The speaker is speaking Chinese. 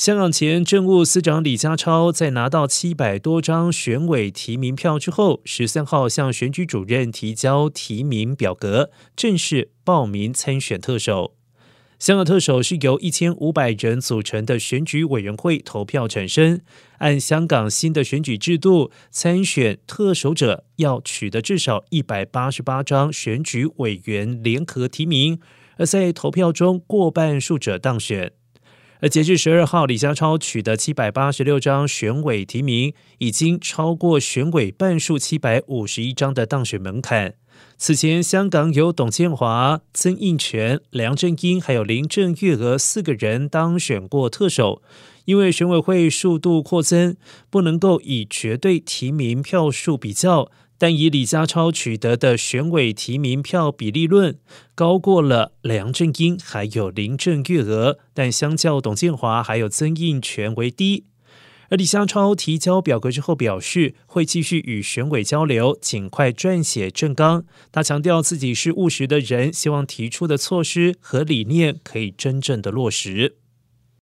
香港前政务司长李家超在拿到七百多张选委提名票之后，十三号向选举主任提交提名表格，正式报名参选特首。香港特首是由一千五百人组成的选举委员会投票产生。按香港新的选举制度，参选特首者要取得至少一百八十八张选举委员联合提名，而在投票中过半数者当选。而截至十二号，李家超取得七百八十六张选委提名，已经超过选委半数七百五十一张的当选门槛。此前，香港有董建华、曾荫权、梁振英还有林郑月娥四个人当选过特首，因为选委会数度扩增，不能够以绝对提名票数比较。但以李家超取得的选委提名票比例论，高过了梁振英还有林郑月娥，但相较董建华还有曾荫权为低。而李家超提交表格之后表示，会继续与选委交流，尽快撰写政纲。他强调自己是务实的人，希望提出的措施和理念可以真正的落实。